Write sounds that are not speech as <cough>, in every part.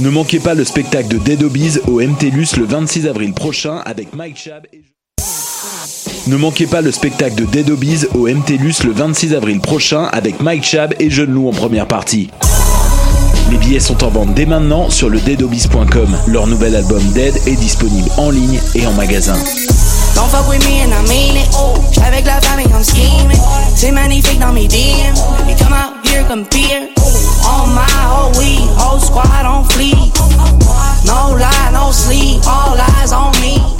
Ne manquez pas le spectacle de Dead Obies au MTLUS le 26 avril prochain avec Mike Chab et... Ne manquez pas le spectacle de Dead au MTLUS le 26 avril prochain avec Mike Chab et Jeune Loup en première partie. Les billets sont en vente dès maintenant sur le deadobies.com. Leur nouvel album Dead est disponible en ligne et en magasin. Don't fuck with me and I mean it. J'suis avec la famille, I'm scheming. C'est magnifique dans me DM. Baby, come out here, compete. On my whole weed, whole squad on fleek. No lie, no sleep, all eyes on me.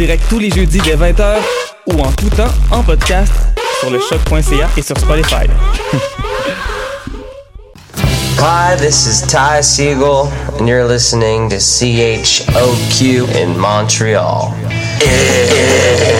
Direct tous les jeudis dès 20h ou en tout temps en podcast sur le choc.ca et sur Spotify. <laughs> Hi, this is Ty Siegel, and you're listening to CHOQ in Montreal. <laughs>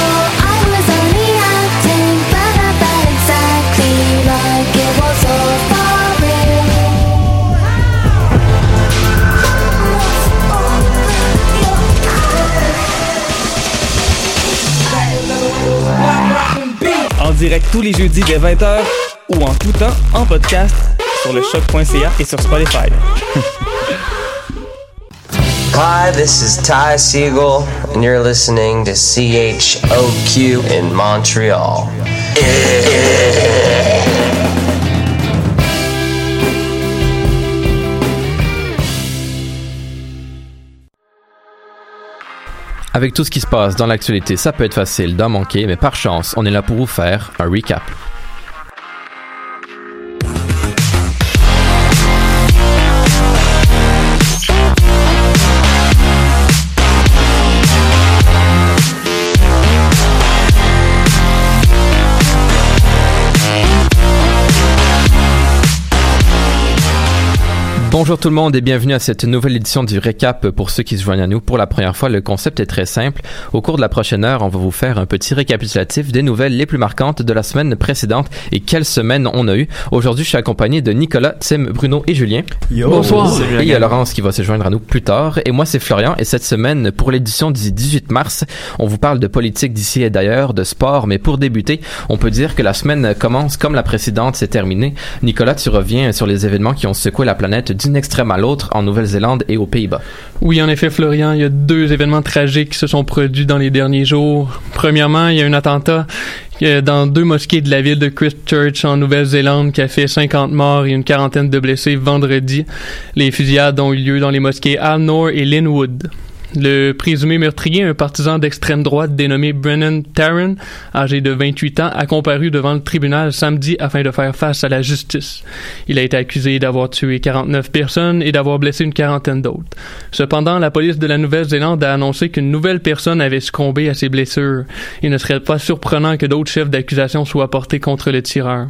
Direct tous les jeudis dès 20h ou en tout temps en podcast sur le choc.ca et sur Spotify. <laughs> Hi, this is Ty Siegel, and you're listening to CHOQ in Montreal. <laughs> Avec tout ce qui se passe dans l'actualité, ça peut être facile d'en manquer, mais par chance, on est là pour vous faire un recap. Bonjour tout le monde et bienvenue à cette nouvelle édition du Récap pour ceux qui se joignent à nous pour la première fois. Le concept est très simple. Au cours de la prochaine heure, on va vous faire un petit récapitulatif des nouvelles les plus marquantes de la semaine précédente et quelle semaine on a eu. Aujourd'hui, je suis accompagné de Nicolas, Tim, Bruno et Julien. Bonsoir. Et il y a Laurence qui va se joindre à nous plus tard. Et moi, c'est Florian. Et cette semaine, pour l'édition du 18 mars, on vous parle de politique d'ici et d'ailleurs, de sport. Mais pour débuter, on peut dire que la semaine commence comme la précédente s'est terminée. Nicolas, tu reviens sur les événements qui ont secoué la planète extrême à l'autre en Nouvelle-Zélande et aux Pays-Bas. Oui, en effet, Florian, il y a deux événements tragiques qui se sont produits dans les derniers jours. Premièrement, il y a un attentat dans deux mosquées de la ville de Christchurch en Nouvelle-Zélande qui a fait 50 morts et une quarantaine de blessés vendredi. Les fusillades ont eu lieu dans les mosquées Alnor et Linwood. Le présumé meurtrier, un partisan d'extrême droite dénommé Brennan Tarrant, âgé de 28 ans, a comparu devant le tribunal samedi afin de faire face à la justice. Il a été accusé d'avoir tué 49 personnes et d'avoir blessé une quarantaine d'autres. Cependant, la police de la Nouvelle-Zélande a annoncé qu'une nouvelle personne avait succombé à ses blessures. Il ne serait pas surprenant que d'autres chefs d'accusation soient portés contre le tireur.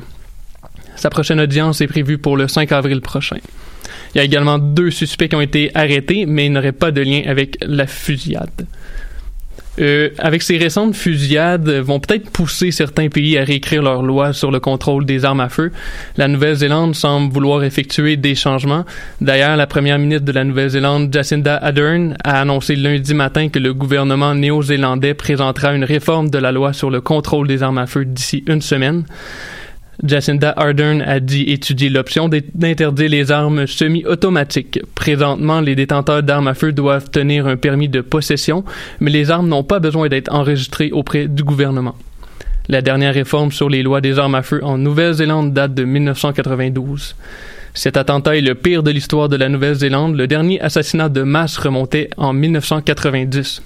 Sa prochaine audience est prévue pour le 5 avril prochain. Il y a également deux suspects qui ont été arrêtés, mais ils n'auraient pas de lien avec la fusillade. Euh, avec ces récentes fusillades, vont peut-être pousser certains pays à réécrire leurs lois sur le contrôle des armes à feu. La Nouvelle-Zélande semble vouloir effectuer des changements. D'ailleurs, la première ministre de la Nouvelle-Zélande, Jacinda Ardern, a annoncé lundi matin que le gouvernement néo-zélandais présentera une réforme de la loi sur le contrôle des armes à feu d'ici une semaine. Jacinda Ardern a dit étudier l'option d'interdire les armes semi-automatiques. Présentement, les détenteurs d'armes à feu doivent tenir un permis de possession, mais les armes n'ont pas besoin d'être enregistrées auprès du gouvernement. La dernière réforme sur les lois des armes à feu en Nouvelle-Zélande date de 1992. Cet attentat est le pire de l'histoire de la Nouvelle-Zélande. Le dernier assassinat de masse remontait en 1990.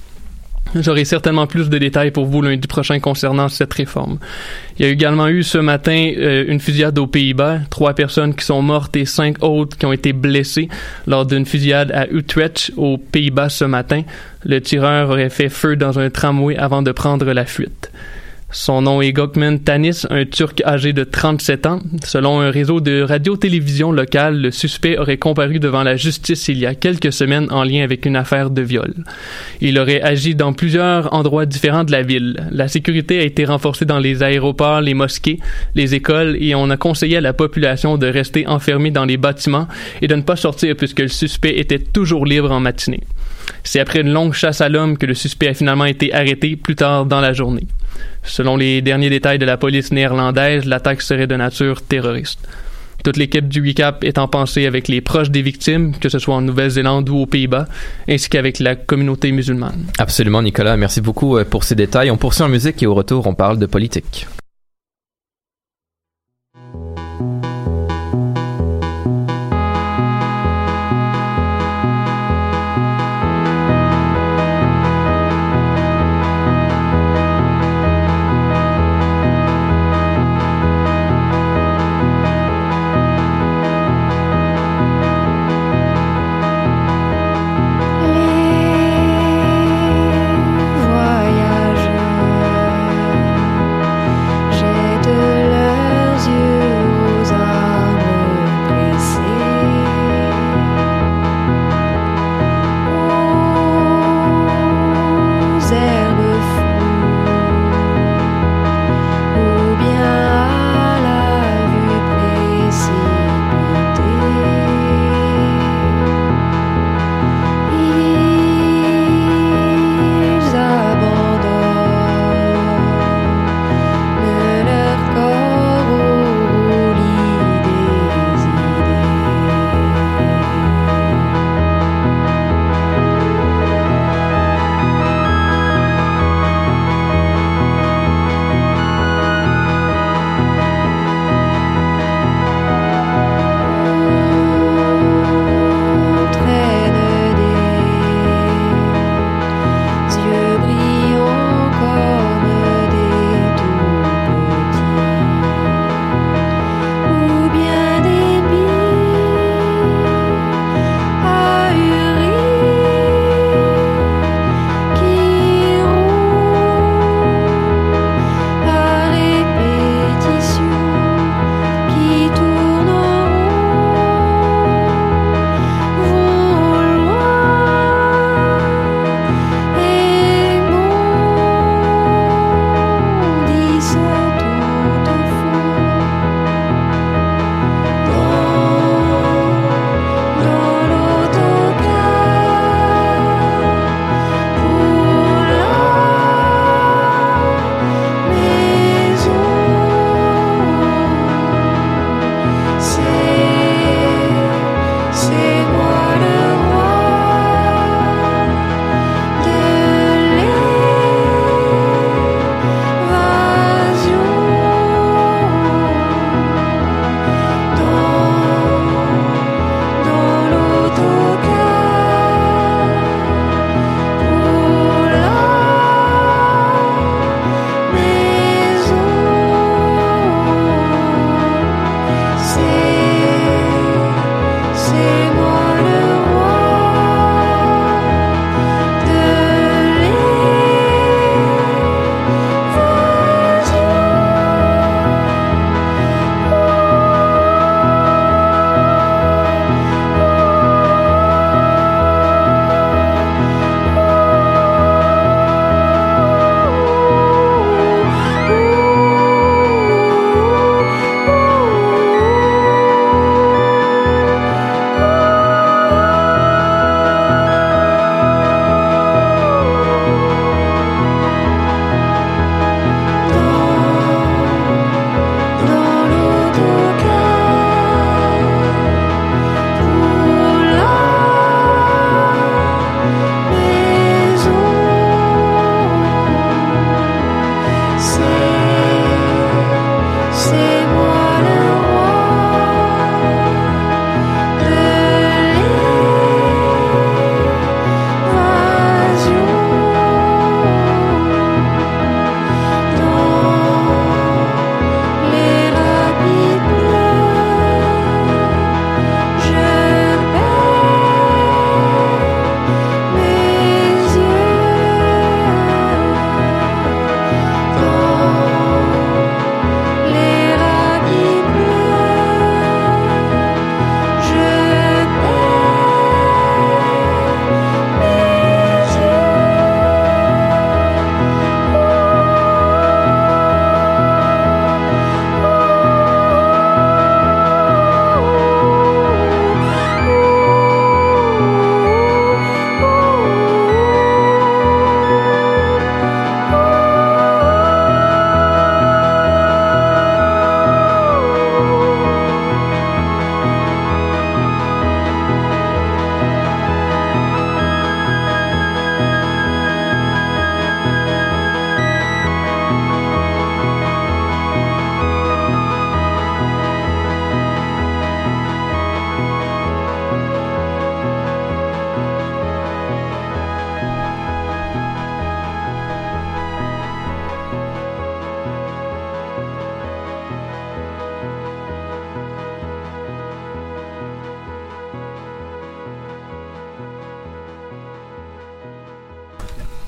J'aurai certainement plus de détails pour vous lundi prochain concernant cette réforme. Il y a également eu ce matin euh, une fusillade aux Pays-Bas, trois personnes qui sont mortes et cinq autres qui ont été blessées lors d'une fusillade à Utrecht aux Pays-Bas ce matin. Le tireur aurait fait feu dans un tramway avant de prendre la fuite. Son nom est Gökmen Tanis, un Turc âgé de 37 ans. Selon un réseau de radio-télévision local, le suspect aurait comparu devant la justice il y a quelques semaines en lien avec une affaire de viol. Il aurait agi dans plusieurs endroits différents de la ville. La sécurité a été renforcée dans les aéroports, les mosquées, les écoles et on a conseillé à la population de rester enfermée dans les bâtiments et de ne pas sortir puisque le suspect était toujours libre en matinée. C'est après une longue chasse à l'homme que le suspect a finalement été arrêté plus tard dans la journée. Selon les derniers détails de la police néerlandaise, l'attaque serait de nature terroriste. Toute l'équipe du recap est en pensée avec les proches des victimes, que ce soit en Nouvelle-Zélande ou aux Pays-Bas, ainsi qu'avec la communauté musulmane. Absolument, Nicolas. Merci beaucoup euh, pour ces détails. On poursuit en musique et au retour, on parle de politique.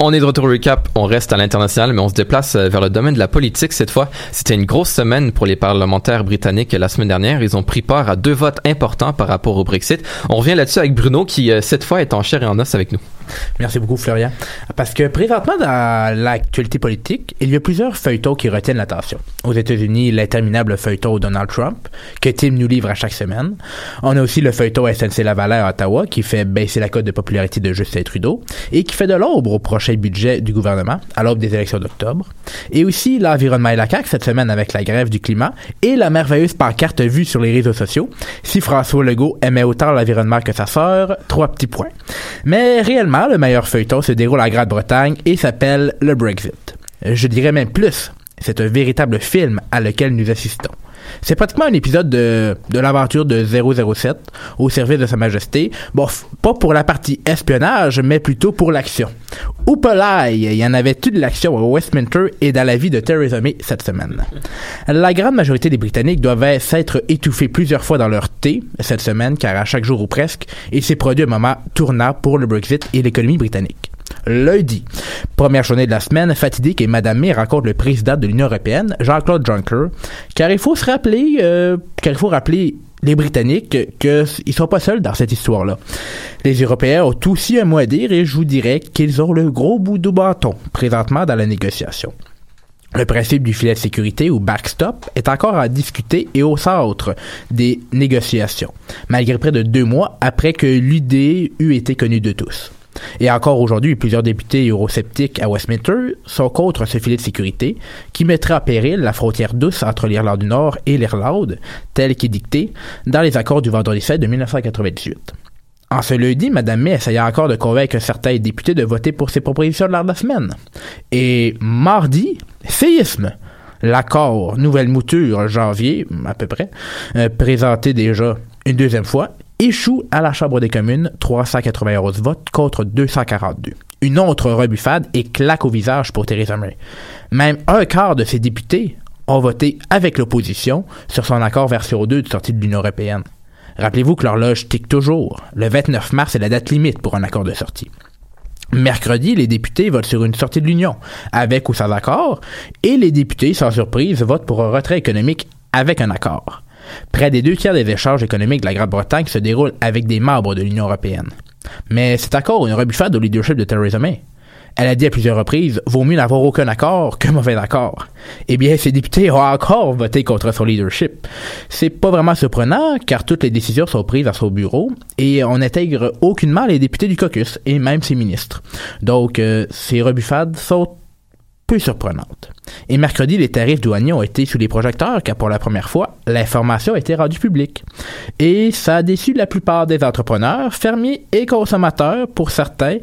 On est de retour au recap, on reste à l'international, mais on se déplace euh, vers le domaine de la politique cette fois. C'était une grosse semaine pour les parlementaires britanniques la semaine dernière. Ils ont pris part à deux votes importants par rapport au Brexit. On revient là-dessus avec Bruno qui, euh, cette fois, est en chair et en os avec nous. Merci beaucoup, Florian. Parce que présentement, dans l'actualité politique, il y a plusieurs feuilletons qui retiennent l'attention. Aux États-Unis, l'interminable feuilleton Donald Trump, que Tim nous livre à chaque semaine. On a aussi le feuilleton SNC Lavalin à Ottawa, qui fait baisser la cote de popularité de Justin Trudeau et qui fait de l'ombre au prochain budget du gouvernement, à l'aube des élections d'octobre. Et aussi l'environnement et la CAQ cette semaine avec la grève du climat et la merveilleuse pancarte vue sur les réseaux sociaux. Si François Legault aimait autant l'environnement que sa sœur, trois petits points. Mais réellement, le meilleur feuilleton se déroule en Grande-Bretagne et s'appelle le Brexit. Je dirais même plus, c'est un véritable film à lequel nous assistons. C'est pratiquement un épisode de, de l'aventure de 007 au service de Sa Majesté. Bon, pas pour la partie espionnage, mais plutôt pour l'action. Oupalaï, il y en avait-tu de l'action à Westminster et dans la vie de Theresa May cette semaine. La grande majorité des Britanniques doivent s'être étouffés plusieurs fois dans leur thé cette semaine, car à chaque jour ou presque, il s'est produit un moment tournant pour le Brexit et l'économie britannique lundi. Première journée de la semaine, fatidique et Madame May rencontre le président de l'Union européenne, Jean-Claude Juncker, car il faut se rappeler, euh, car il faut rappeler les Britanniques qu'ils sont pas seuls dans cette histoire-là. Les Européens ont aussi un mot à dire et je vous dirais qu'ils ont le gros bout du bâton présentement dans la négociation. Le principe du filet de sécurité ou backstop est encore à discuter et au centre des négociations, malgré près de deux mois après que l'idée eût été connue de tous. Et encore aujourd'hui, plusieurs députés eurosceptiques à Westminster sont contre ce filet de sécurité qui mettrait en péril la frontière douce entre l'Irlande du Nord et l'Irlande, telle qu'est dictée dans les accords du vendredi 7 de 1998. En ce lundi, Mme May essayait encore de convaincre certains députés de voter pour ses propositions de la semaine. Et mardi, séisme. L'accord Nouvelle Mouture, janvier, à peu près, euh, présenté déjà une deuxième fois, échoue à la Chambre des communes, 391 votes contre 242. Une autre rebuffade et claque au visage pour Theresa May. Même un quart de ses députés ont voté avec l'opposition sur son accord version 2 de sortie de l'Union européenne. Rappelez-vous que l'horloge tique toujours. Le 29 mars est la date limite pour un accord de sortie. Mercredi, les députés votent sur une sortie de l'Union, avec ou sans accord, et les députés, sans surprise, votent pour un retrait économique avec un accord. Près des deux tiers des échanges économiques de la Grande-Bretagne se déroulent avec des membres de l'Union européenne. Mais c'est encore une rebuffade au leadership de Theresa May. Elle a dit à plusieurs reprises, vaut mieux n'avoir aucun accord qu'un mauvais accord. Eh bien, ses députés ont encore voté contre son leadership. C'est pas vraiment surprenant, car toutes les décisions sont prises à son bureau, et on n'intègre aucunement les députés du caucus, et même ses ministres. Donc, euh, ces rebuffades sont peu surprenantes. Et mercredi, les tarifs douaniers ont été sous les projecteurs car pour la première fois, l'information a été rendue publique. Et ça a déçu la plupart des entrepreneurs, fermiers et consommateurs. Pour certains,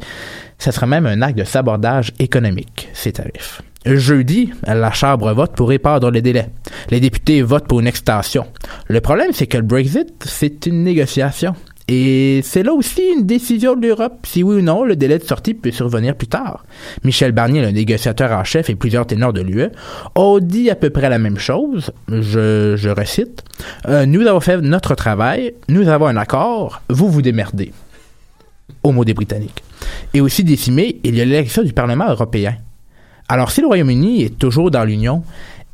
ce serait même un acte de sabordage économique, ces tarifs. Jeudi, la Chambre vote pour épandre les délais. Les députés votent pour une extension. Le problème, c'est que le Brexit, c'est une négociation. Et c'est là aussi une décision de l'Europe. Si oui ou non, le délai de sortie peut survenir plus tard. Michel Barnier, le négociateur en chef et plusieurs ténors de l'UE, ont dit à peu près la même chose. Je, je recite. Euh, nous avons fait notre travail. Nous avons un accord. Vous vous démerdez. Au mot des Britanniques. Et aussi décimé, il y a l'élection du Parlement européen. Alors, si le Royaume-Uni est toujours dans l'Union,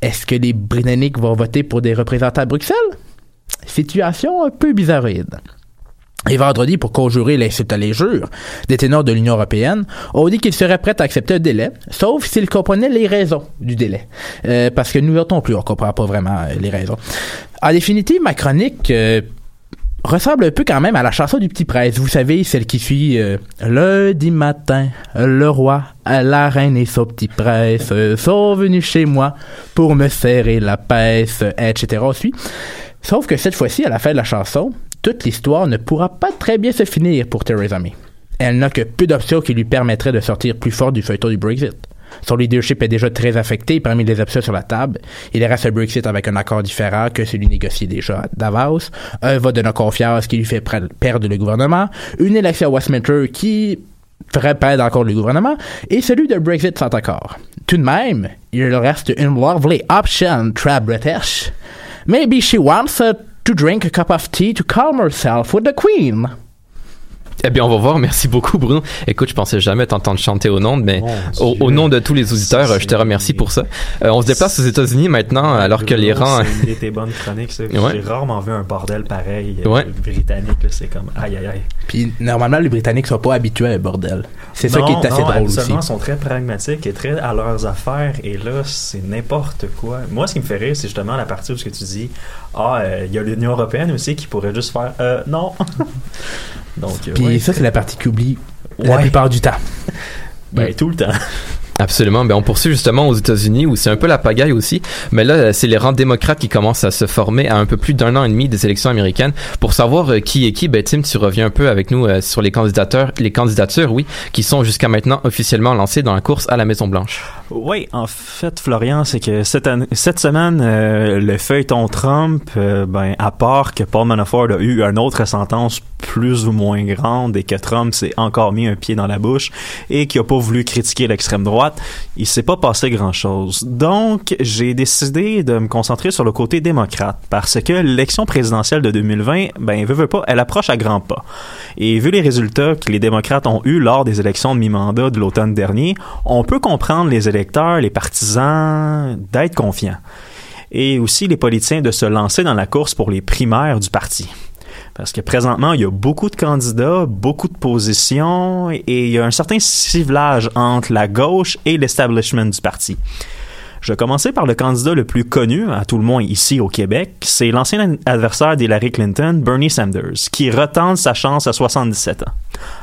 est-ce que les Britanniques vont voter pour des représentants à Bruxelles? Situation un peu bizarroïde. Et vendredi, pour conjurer l'insulte à l'injure, des ténors de l'Union européenne ont dit qu'ils seraient prêts à accepter un délai, sauf s'ils comprenaient les raisons du délai. Euh, parce que nous non plus, on comprend pas vraiment euh, les raisons. En définitive, ma chronique euh, ressemble un peu quand même à la chanson du Petit Prince. Vous savez, celle qui suit euh, Lundi matin, le roi, la reine et son petit prince sont venus chez moi pour me serrer la peste, etc. Sauf que cette fois-ci, à la fin de la chanson, toute l'histoire ne pourra pas très bien se finir pour Theresa May. Elle n'a que peu d'options qui lui permettraient de sortir plus fort du feuilleton du Brexit. Son leadership est déjà très affecté parmi les options sur la table. Il reste un Brexit avec un accord différent que celui négocié déjà à Davos, un vote de non-confiance qui lui fait perdre le gouvernement, une élection à Westminster qui ferait perdre encore le gouvernement, et celui de Brexit sans accord. Tout de même, il reste une lovely option très British. Maybe she wants a to drink a cup of tea to calm herself with the Queen. Eh bien, on va voir. Merci beaucoup, Bruno. Écoute, je pensais jamais t'entendre chanter au nom, mais au, nom de tous les auditeurs, Ça, je te remercie pour ça. Euh, on se déplace aux États-Unis maintenant, alors que les rangs. C'est une de tes bonnes chroniques, ça. Ouais. J'ai rarement vu un bordel pareil euh, Ouais. britannique. là. C'est comme aïe aïe aïe. Puis normalement, les Britanniques sont pas habitués à un bordel. C'est ça qui est assez non, drôle aussi. ils sont très pragmatiques et très à leurs affaires. Et là, c'est n'importe quoi. Moi, ce qui me fait rire, c'est justement la partie où ce que tu dis Ah, euh, il y a l'Union Européenne aussi qui pourrait juste faire euh, Non. <laughs> Donc, euh, Puis ouais. ça, c'est la partie qui oublie la Ouais. plupart du temps. <laughs> Ben, tout le temps. <laughs> Absolument. Ben, on poursuit justement aux États-Unis où c'est un peu la pagaille aussi. Mais là, c'est les rangs démocrates qui commencent à se former à un peu plus d'un an et demi des élections américaines. Pour savoir euh, qui est qui, ben, Tim, tu reviens un peu avec nous euh, sur les candidatures, les candidatures, oui, qui sont jusqu'à maintenant officiellement lancées dans la course à la Maison-Blanche. Oui, en fait, Florian, c'est que cette, semaine, euh, le feuilleton Trump, euh, ben, à part que Paul Manafort a eu une autre sentence plus ou moins grande et que Trump s'est encore mis un pied dans la bouche et qui a pas voulu critiquer l'extrême droite, il s'est pas passé grand chose. Donc, j'ai décidé de me concentrer sur le côté démocrate parce que l'élection présidentielle de 2020, ben, veut, veut pas, elle approche à grands pas. Et vu les résultats que les démocrates ont eus lors des élections de mi-mandat de l'automne dernier, on peut comprendre les les partisans d'être confiants. Et aussi les politiciens de se lancer dans la course pour les primaires du parti. Parce que présentement, il y a beaucoup de candidats, beaucoup de positions, et il y a un certain ciblage entre la gauche et l'establishment du parti. Je vais commencer par le candidat le plus connu, à tout le moins ici au Québec. C'est l'ancien adversaire d'Hillary Clinton, Bernie Sanders, qui retente sa chance à 77 ans.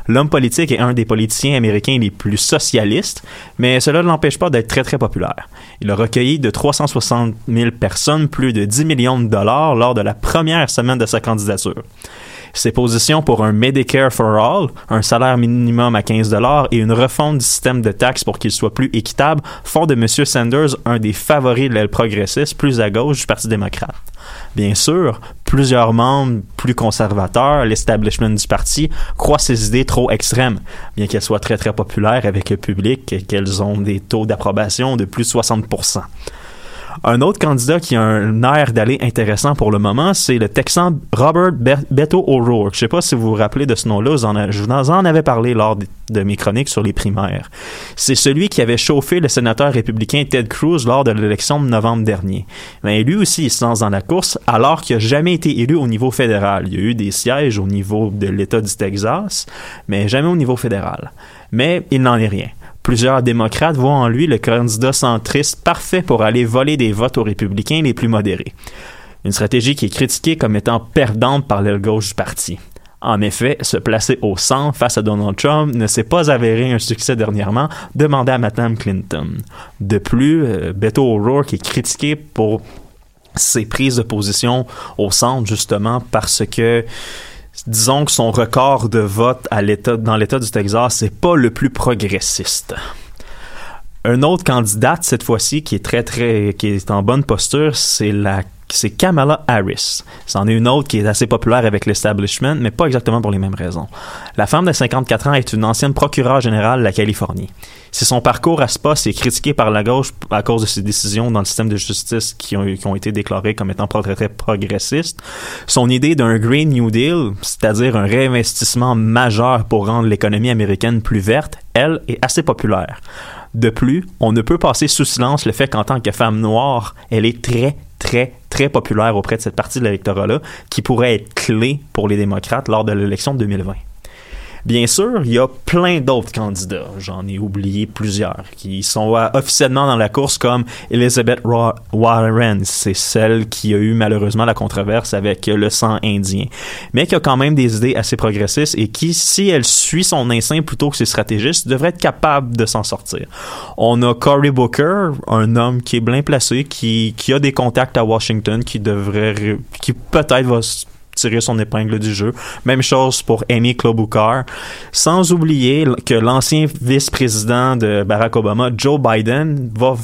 L'homme politique est un des politiciens américains les plus socialistes, mais cela ne l'empêche pas d'être très très populaire. Il a recueilli de 360 000 personnes plus de 10 millions de dollars lors de la première semaine de sa candidature. Ses positions pour un Medicare for All, un salaire minimum à 15 dollars et une refonte du système de taxes pour qu'il soit plus équitable font de M. Sanders un des favoris de l'aile progressiste plus à gauche du Parti démocrate. Bien sûr, plusieurs membres plus conservateurs, l'establishment du parti, croient ces idées trop extrêmes, bien qu'elles soient très très populaires avec le public et qu'elles ont des taux d'approbation de plus de 60 un autre candidat qui a un air d'aller intéressant pour le moment, c'est le Texan Robert Be- Beto O'Rourke. Je sais pas si vous vous rappelez de ce nom-là, je vous en avais parlé lors de, de mes chroniques sur les primaires. C'est celui qui avait chauffé le sénateur républicain Ted Cruz lors de l'élection de novembre dernier. Mais lui aussi, il se lance dans la course alors qu'il n'a jamais été élu au niveau fédéral. Il y a eu des sièges au niveau de l'État du Texas, mais jamais au niveau fédéral. Mais il n'en est rien. Plusieurs démocrates voient en lui le candidat centriste parfait pour aller voler des votes aux républicains les plus modérés. Une stratégie qui est critiquée comme étant perdante par l'aile gauche du parti. En effet, se placer au centre face à Donald Trump ne s'est pas avéré un succès dernièrement, demandé à Madame Clinton. De plus, euh, Beto O'Rourke est critiqué pour ses prises de position au centre, justement, parce que disons que son record de vote dans l'État du Texas, c'est pas le plus progressiste. Un autre candidate, cette fois-ci, qui est très, très, qui est en bonne posture, c'est la c'est Kamala Harris. C'en est une autre qui est assez populaire avec l'establishment, mais pas exactement pour les mêmes raisons. La femme de 54 ans est une ancienne procureure générale de la Californie. Si son parcours à ce poste est critiqué par la gauche à cause de ses décisions dans le système de justice qui ont, été déclarées comme étant très, très progressistes, son idée d'un Green New Deal, c'est-à-dire un réinvestissement majeur pour rendre l'économie américaine plus verte, elle est assez populaire. De plus, on ne peut passer sous silence le fait qu'en tant que femme noire, elle est très, très, très populaire auprès de cette partie de l'électorat-là, qui pourrait être clé pour les démocrates lors de l'élection de 2020. Bien sûr, il y a plein d'autres candidats, j'en ai oublié plusieurs, qui sont euh, officiellement dans la course comme Elizabeth Warren, c'est celle qui a eu malheureusement la controverse avec le sang indien, mais qui a quand même des idées assez progressistes et qui, si elle suit son instinct plutôt que ses stratégistes, devrait être capable de s'en sortir. On a Cory Booker, un homme qui est bien placé, qui, a des contacts à Washington, qui devrait, qui peut-être va tirer son épingle du jeu. Même chose pour Amy Klobuchar. Sans oublier que l'ancien vice-président de Barack Obama, Joe Biden, va,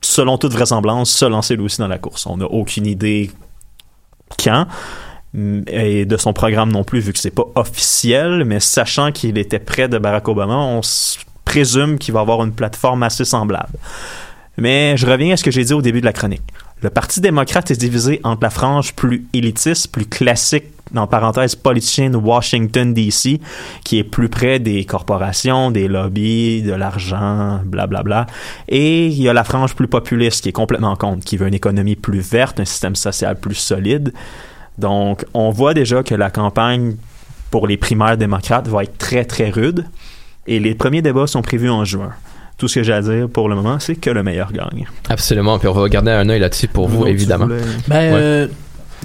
selon toute vraisemblance, se lancer lui aussi dans la course. On n'a aucune idée quand et de son programme non plus vu que c'est pas officiel mais sachant qu'il était près de Barack Obama on présume qu'il va avoir une plateforme assez semblable mais je reviens à ce que j'ai dit au début de la chronique Le Parti démocrate est divisé entre la frange plus élitiste, plus classique, en parenthèse, politicienne Washington, D.C., qui est plus près des corporations, des lobbies, de l'argent, blablabla. Et il y a la frange plus populiste, qui est complètement contre, qui veut une économie plus verte, un système social plus solide. Donc, on voit déjà que la campagne pour les primaires démocrates va être très, très rude. Et les premiers débats sont prévus en juin tout ce que j'ai à dire pour le moment, c'est que le meilleur gagne. Absolument. Puis on va garder un œil là-dessus pour vous, évidemment. Ben, Ouais. euh,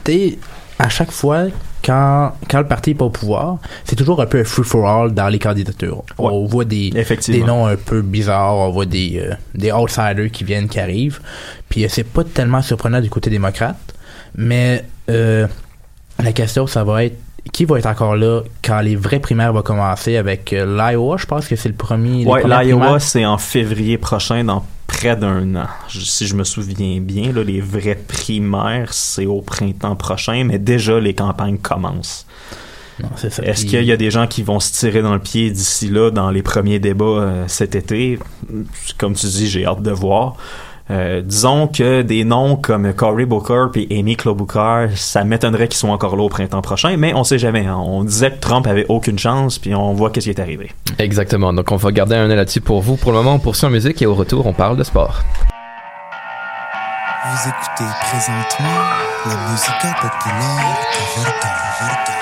tu sais, à chaque fois, quand, quand le parti est pas au pouvoir, c'est toujours un peu un free-for-all dans les candidatures. On voit des, des noms un peu bizarres, on voit des, euh, des outsiders qui viennent, qui arrivent. Puis euh, c'est pas tellement surprenant du côté démocrate, mais euh, la question, ça va être qui va être encore là quand les vraies primaires vont commencer avec euh, l'Iowa, je pense que c'est le premier. premières l'Iowa, c'est en février prochain, dans près d'un an. Je- si je me souviens bien, là, les vraies primaires, c'est au printemps prochain, mais déjà, les campagnes commencent. Est-ce qu'il y a des gens qui vont se tirer dans le pied d'ici là, dans les premiers débats euh, cet été? Comme tu dis, j'ai hâte de voir. Euh, disons que des noms comme Cory Booker et Amy Klobuchar, ça m'étonnerait qu'ils soient encore là au printemps prochain, mais on sait jamais. hein. On disait que Trump avait aucune chance, puis on voit qu'est-ce qui est arrivé. Exactement. Donc on va garder un œil là-dessus pour vous. Pour le moment, on poursuit en musique et au retour, on parle de sport. Vous écoutez présentement la musique populaire de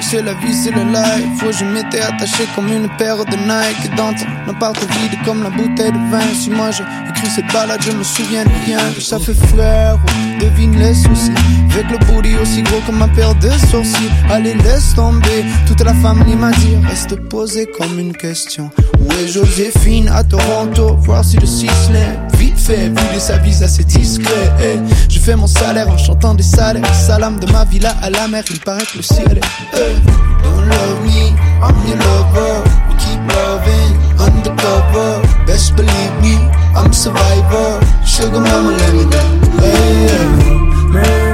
C'est la vie, c'est le life. Faut je m'étais attaché comme une paire de Nike. Dans appart vide comme la bouteille de vin. Si moi j'ai écrit cette balade, je me souviens de rien. Ça fait frère, devine les soucis. Avec le booty aussi gros comme ma paire de sourcils. Allez, laisse tomber. Toute la famille m'a dit, reste posé comme une question. Où est Joséphine? À Toronto? Voir si le ciselet vite fait, vu de sa vie assez discret. eh. Je fais mon salaire en chantant des salaires. Salam de ma villa à la mer, il paraît que le ciel est. eh. Don't love me, I'm your lover. We keep loving undercover. Best believe me, I'm survivor. Sugar mama, let me. Hey,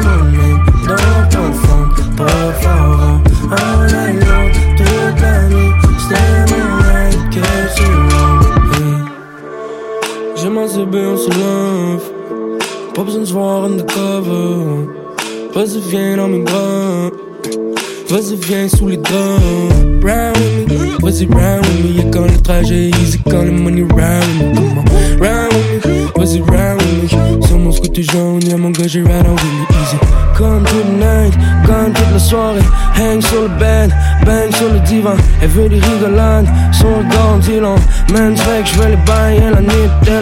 hey. J'aime assez bien, on se love, pas besoin de se voir undercover, vas-y viens dans mes bras, vas-y viens sous les draps, round with me, vas-y round with me, y'a quand le trajet easy, quand le money round with me, round with me, vas-y round with me, sur mon scooter jaune, y'a mon gars, j'ai on with me, easy, comme toute night, comme toute la soirée, hang sur le bed, bang sur le divan, elle veut des rigolades, son regard dit long, man, je veux les bailler la nuit, t'es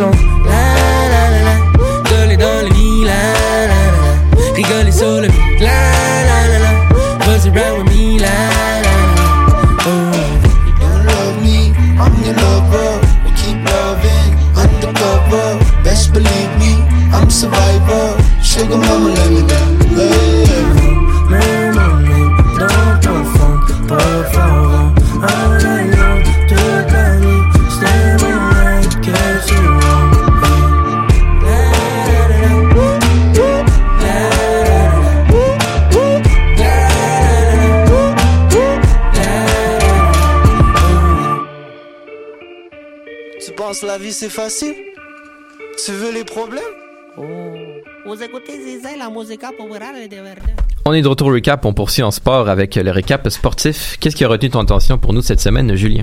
la, rigoler sur le beat, la la la la, vas-y ride with me, la la la, oh. Don't love me, I'm your lover. We keep loving undercover. Best believe me, I'm survivor. Sugar mama, let me penses la vie c'est facile? Tu veux les problèmes? Vous écoutez Zizé, la musique populaire de Verdun. On est de retour au recap. On poursuit en sport avec le récap sportif. Qu'est-ce qui a retenu ton attention pour nous cette semaine, Julien?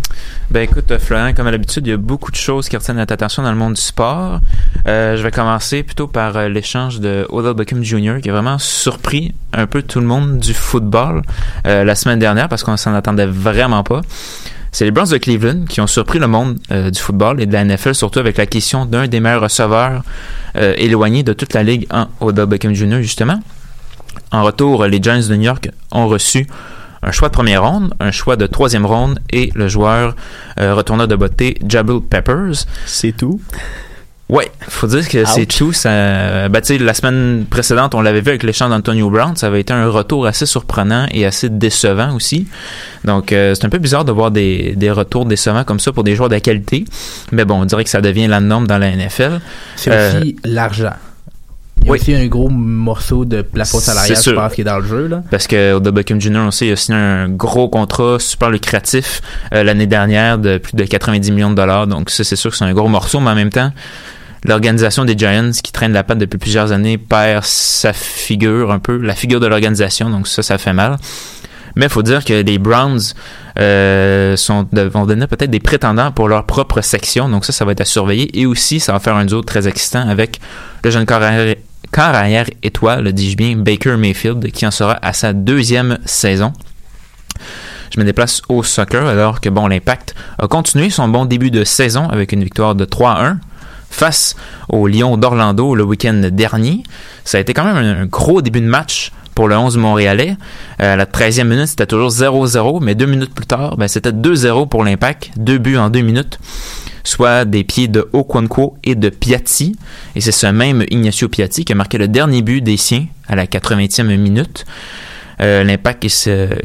Ben écoute, euh, Florent, comme à l'habitude, il y a beaucoup de choses qui retiennent notre attention dans le monde du sport. Euh, je vais commencer plutôt par euh, l'échange de Odell Beckham Jr. qui a vraiment surpris un peu tout le monde du football euh, la semaine dernière parce qu'on s'en attendait vraiment pas. C'est les Browns de Cleveland qui ont surpris le monde euh, du football et de la NFL, surtout avec la question d'un des meilleurs receveurs euh, éloignés de toute la ligue en Odell Beckham Jr. justement. En retour, les Giants de New York ont reçu un choix de première ronde, un choix de troisième ronde et le joueur euh, retourneur de beauté Jabril Peppers. C'est tout. Ouais, faut dire que c'est tout. Ça, ben, tu sais, la semaine précédente, on l'avait vu avec l'échange d'Antonio Brown. Ça avait été un retour assez surprenant et assez décevant aussi. Donc, euh, c'est un peu bizarre de voir des, des retours décevants comme ça pour des joueurs de qualité. Mais bon, on dirait que ça devient la norme dans la NFL. C'est Euh, aussi l'argent. Il y a oui. aussi un gros morceau de plafond salarial, je pense, qui est dans le jeu. Là. Parce que Odell Beckham Jr., on sait, il a signé un gros contrat super lucratif euh, l'année dernière de plus de 90 millions de dollars. Donc ça, c'est sûr que c'est un gros morceau, mais en même temps, l'organisation des Giants qui traîne la patte depuis plusieurs années perd sa figure un peu, la figure de l'organisation, donc ça, ça fait mal. Mais il faut dire que les Browns euh, sont, vont devenir peut-être des prétendants pour leur propre section, donc ça, ça va être à surveiller. Et aussi, ça va faire un duo très excitant avec le jeune corps arrière, corps arrière étoile, dis-je bien, Baker Mayfield, qui en sera à sa deuxième saison. Je me déplace au soccer alors que bon, l'Impact a continué son bon début de saison avec une victoire de 3-1 face au Lyon d'Orlando le week-end dernier. Ça a été quand même un gros début de match pour le 11 montréalais. Euh, à la 13e minute, c'était toujours 0-0, mais deux minutes plus tard, ben, c'était 2-0 pour l'Impact, deux buts en deux minutes, soit des pieds de Okonkwo et de Piatti. Et c'est ce même Ignacio Piatti qui a marqué le dernier but des siens à la 80e minute. Euh, L'Impact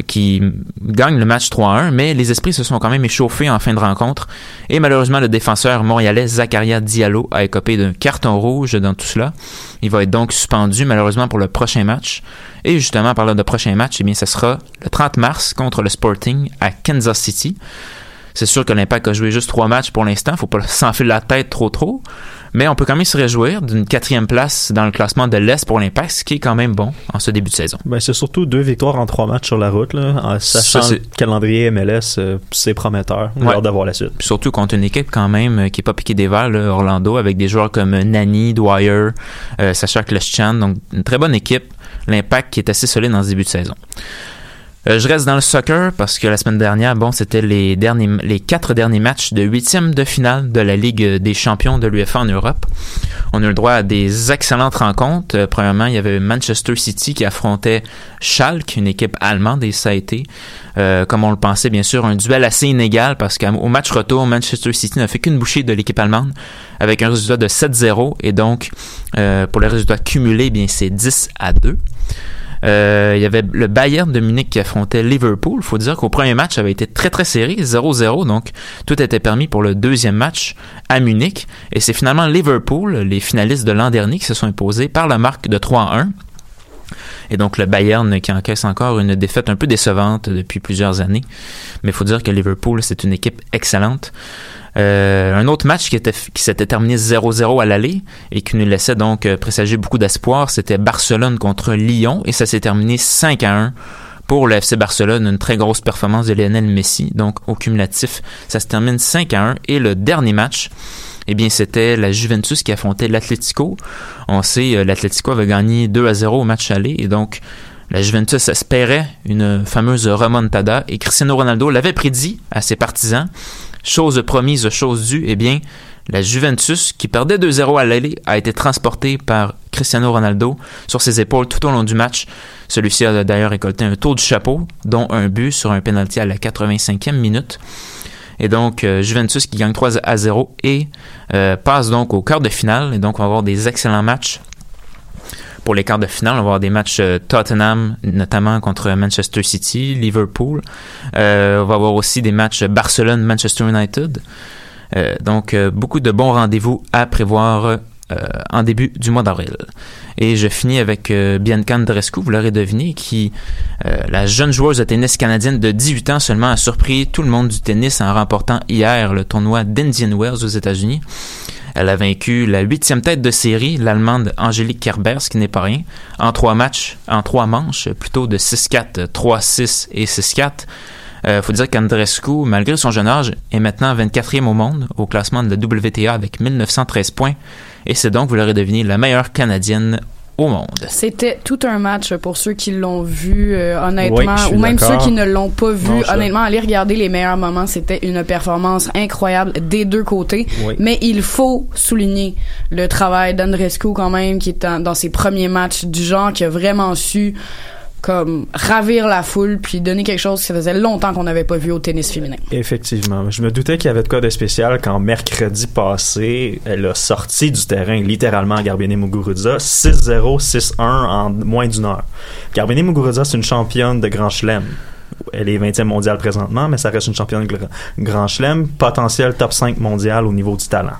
qui, gagne le match 3-1, mais les esprits se sont quand même échauffés en fin de rencontre. Et malheureusement, le défenseur montréalais Zakaria Diallo a écopé d'un carton rouge dans tout cela. Il va être donc suspendu malheureusement pour le prochain match. Et justement, en parlant de prochain match, eh bien, ce sera le 30 mars contre le Sporting à Kansas City. C'est sûr que l'Impact a joué juste trois matchs pour l'instant. Faut pas <laughs> s'enfiler la tête trop trop. Mais on peut quand même se réjouir d'une quatrième place dans le classement de l'Est pour l'Impact, ce qui est quand même bon en ce début de saison. Ben, c'est surtout deux victoires en trois matchs sur la route. Là. En sachant Ça, le calendrier MLS, euh, c'est prometteur. On a Ouais. hâte d'avoir la suite. Puis surtout contre une équipe quand même euh, qui est pas piquée des verres, là, Orlando, avec des joueurs comme euh, Nani, Dwyer, euh, Sacha Kleschan. Donc, une très bonne équipe. L'Impact qui est assez solide dans ce début de saison. Euh, je reste dans le soccer parce que la semaine dernière, bon, c'était les les quatre derniers matchs de huitième de finale de la Ligue des champions de l'UEFA en Europe. On a eu le droit à des excellentes rencontres. Euh, premièrement, il y avait Manchester City qui affrontait Schalke, une équipe allemande, et ça a été, euh, comme on le pensait, bien sûr, un duel assez inégal parce qu'au match retour, Manchester City n'a fait qu'une bouchée de l'équipe allemande avec un résultat de 7-0 et donc, pour le résultat cumulé, bien, c'est 10 à 2. Euh, il y avait le Bayern de Munich qui affrontait Liverpool. Faut dire qu'au premier match, avait été très très serré, 0-0. Donc, tout était permis pour le deuxième match à Munich. Et c'est finalement Liverpool, les finalistes de l'an dernier, qui se sont imposés par la marque de 3-1. Et donc le Bayern qui encaisse encore une défaite un peu décevante depuis plusieurs années. Mais il faut dire que Liverpool, c'est une équipe excellente. Euh, un autre match qui, était, qui s'était terminé 0-0 à l'aller et qui nous laissait donc euh, présager beaucoup d'espoir, c'était Barcelone contre Lyon et ça s'est terminé 5 à 1 pour le FC Barcelone, une très grosse performance de Lionel Messi. Donc au cumulatif, ça se termine 5 à 1 et le dernier match, eh bien, c'était la Juventus qui affrontait l'Atlético. On sait, euh, l'Atlético avait gagné 2 à 0 au match aller et donc la Juventus espérait une fameuse remontada et Cristiano Ronaldo l'avait prédit à ses partisans. Chose promise, chose due, eh bien, la Juventus, qui perdait 2-0 à l'aller, a été transportée par Cristiano Ronaldo sur ses épaules tout au long du match. Celui-ci a d'ailleurs récolté un tour du chapeau, dont un but sur un penalty à la 85e minute. Et donc, euh, Juventus qui gagne 3 à 0 et euh, passe donc au quart de finale. Et donc, on va avoir des excellents matchs pour les quarts de finale. On va avoir des matchs euh, Tottenham, notamment contre Manchester City, Liverpool. On va avoir aussi des matchs Barcelone-Manchester United. Donc, beaucoup de bons rendez-vous à prévoir en début du mois d'avril. Et je finis avec euh, Bianca Andreescu, vous l'aurez deviné, qui, euh, la jeune joueuse de tennis canadienne de 18 ans seulement, a surpris tout le monde du tennis en remportant hier le tournoi d'Indian Wells aux États-Unis. Elle a vaincu la huitième tête de série, l'Allemande Angélique Kerber, ce qui n'est pas rien, en trois matchs, en trois manches, plutôt de 6-4, 3-6 et 6-4. Euh, faut dire qu'Andrescu, malgré son jeune âge, est maintenant 24e au monde au classement de la WTA avec 1913 points. Et c'est donc, vous l'aurez deviné, la meilleure Canadienne au monde. C'était tout un match pour ceux qui l'ont vu, euh, honnêtement, Oui, ou même ceux qui ne l'ont pas vu. Non, honnêtement, aller regarder les meilleurs moments, c'était une performance incroyable des deux côtés. Oui. Mais il faut souligner le travail d'Andrescu quand même, qui est en- dans ses premiers matchs du genre, qui a vraiment su comme ravir la foule puis donner quelque chose ça faisait longtemps qu'on n'avait pas vu au tennis féminin. Effectivement. Je me doutais qu'il y avait de quoi de spécial quand mercredi passé, elle a sorti du terrain littéralement Garbine Muguruza 6-0, 6-1 en moins d'une heure. Garbine Muguruza, c'est une championne de Grand Chelem. Elle est 20e mondiale présentement, mais ça reste une championne de gra- Grand Chelem, potentiel top 5 mondial au niveau du talent.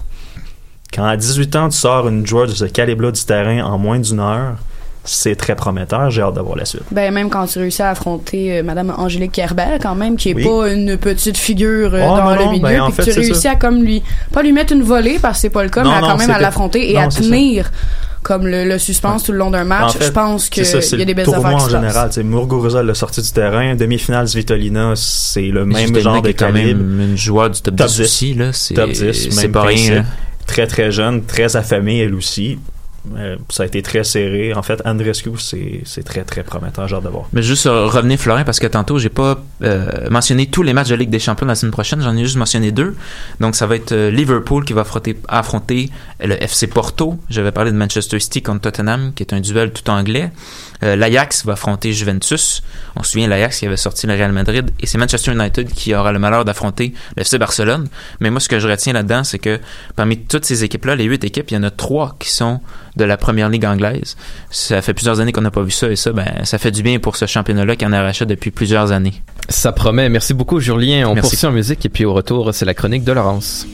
Quand à 18 ans, tu sors une joueur de ce calibre-là du terrain en moins d'une heure, c'est très prometteur. J'ai hâte de voir la suite. Ben même quand tu réussis à affronter euh, Madame Angélique Kerber quand même qui est Oui. pas une petite figure euh, Oh, dans non, le milieu ben, en puis fait, tu réussis ça. à comme lui pas lui mettre une volée parce que c'est pas le cas Non, mais à non, quand même à l'affronter et à ça. tenir comme le, le suspense tout le long d'un match. En fait, je pense que c'est ça, c'est il y a des le belles tournoi affaires qui en se passent. général. Muguruza l'a sorti du terrain. Demi-finale Svitolina, c'est le Mais même genre de calibre. même une joueur du top 10 aussi, là. C'est- Top 10, c'est même pas rien. Très, très jeune, très affamée, elle aussi. Euh, ça a été très serré. En fait, Andrescu, c'est très, très prometteur. J'ai hâte de voir. Mais juste euh, revenir Florin parce que tantôt j'ai pas euh, mentionné tous les matchs de Ligue des Champions la semaine prochaine, j'en ai juste mentionné deux. Donc ça va être Liverpool qui va affronter, affronter le FC Porto. J'avais parlé de Manchester City contre Tottenham qui est un duel tout anglais. Euh, L'Ajax va affronter Juventus. On se souvient l'Ajax qui avait sorti le Real Madrid et c'est Manchester United qui aura le malheur d'affronter le FC Barcelone. Mais moi ce que je retiens là-dedans c'est que parmi toutes ces équipes-là, les huit équipes, il y en a trois qui sont de la première ligue anglaise. Ça fait plusieurs années qu'on n'a pas vu ça et ça, ben, ça fait du bien pour ce championnat-là qui en arrachait depuis plusieurs années. Ça promet. Merci beaucoup, Julien. On Merci. poursuit en musique et puis au retour, c'est la chronique de Laurence.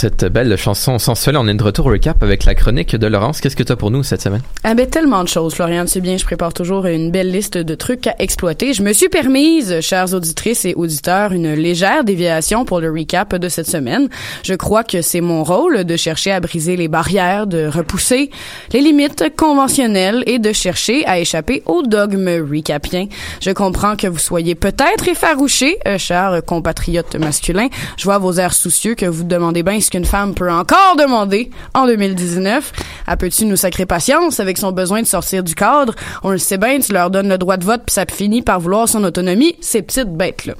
Cette belle chanson sensuelle, on est de retour au recap avec la chronique de Laurence. Qu'est-ce que tu as pour nous cette semaine? Ah ben tellement de choses, Florian. Tu sais bien, je prépare toujours une belle liste de trucs à exploiter. Je me suis permise, chères auditrices et auditeurs, une légère déviation pour le recap de cette semaine. Je crois que c'est mon rôle de chercher à briser les barrières, de repousser les limites conventionnelles et de chercher à échapper au dogme recapien. Je comprends que vous soyez peut-être effarouchés, euh, chers compatriotes masculins. Je vois vos airs soucieux que vous demandez bien qu'une femme peut encore demander en 2019. Elle peut-tu nous sacrer patience avec son besoin de sortir du cadre? On le sait bien, tu leur donnes le droit de vote puis ça finit par vouloir son autonomie, ces petites bêtes-là.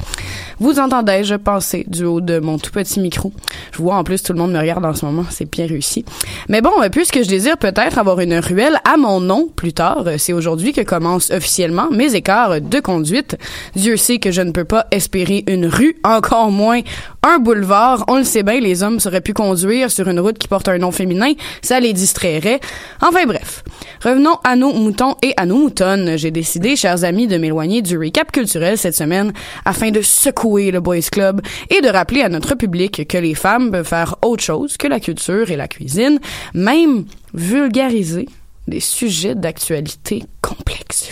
Vous entendez, je pensais, du haut de mon tout petit micro? Je vois en plus tout le monde me regarde en ce moment, c'est bien réussi. Mais bon, euh, puisque je désire peut-être avoir une ruelle à mon nom plus tard, euh, c'est aujourd'hui que commencent officiellement mes écarts de conduite. Dieu sait que je ne peux pas espérer une rue, encore moins un boulevard. On le sait bien, les hommes seraient pu conduire sur une route qui porte un nom féminin, ça les distrairait. Enfin bref, revenons à nos moutons et à nos moutonnes. J'ai décidé, chers amis, de m'éloigner du recap culturel cette semaine afin de secouer le Boys Club et de rappeler à notre public que les femmes peuvent faire autre chose que la culture et la cuisine, même vulgariser des sujets d'actualité complexes.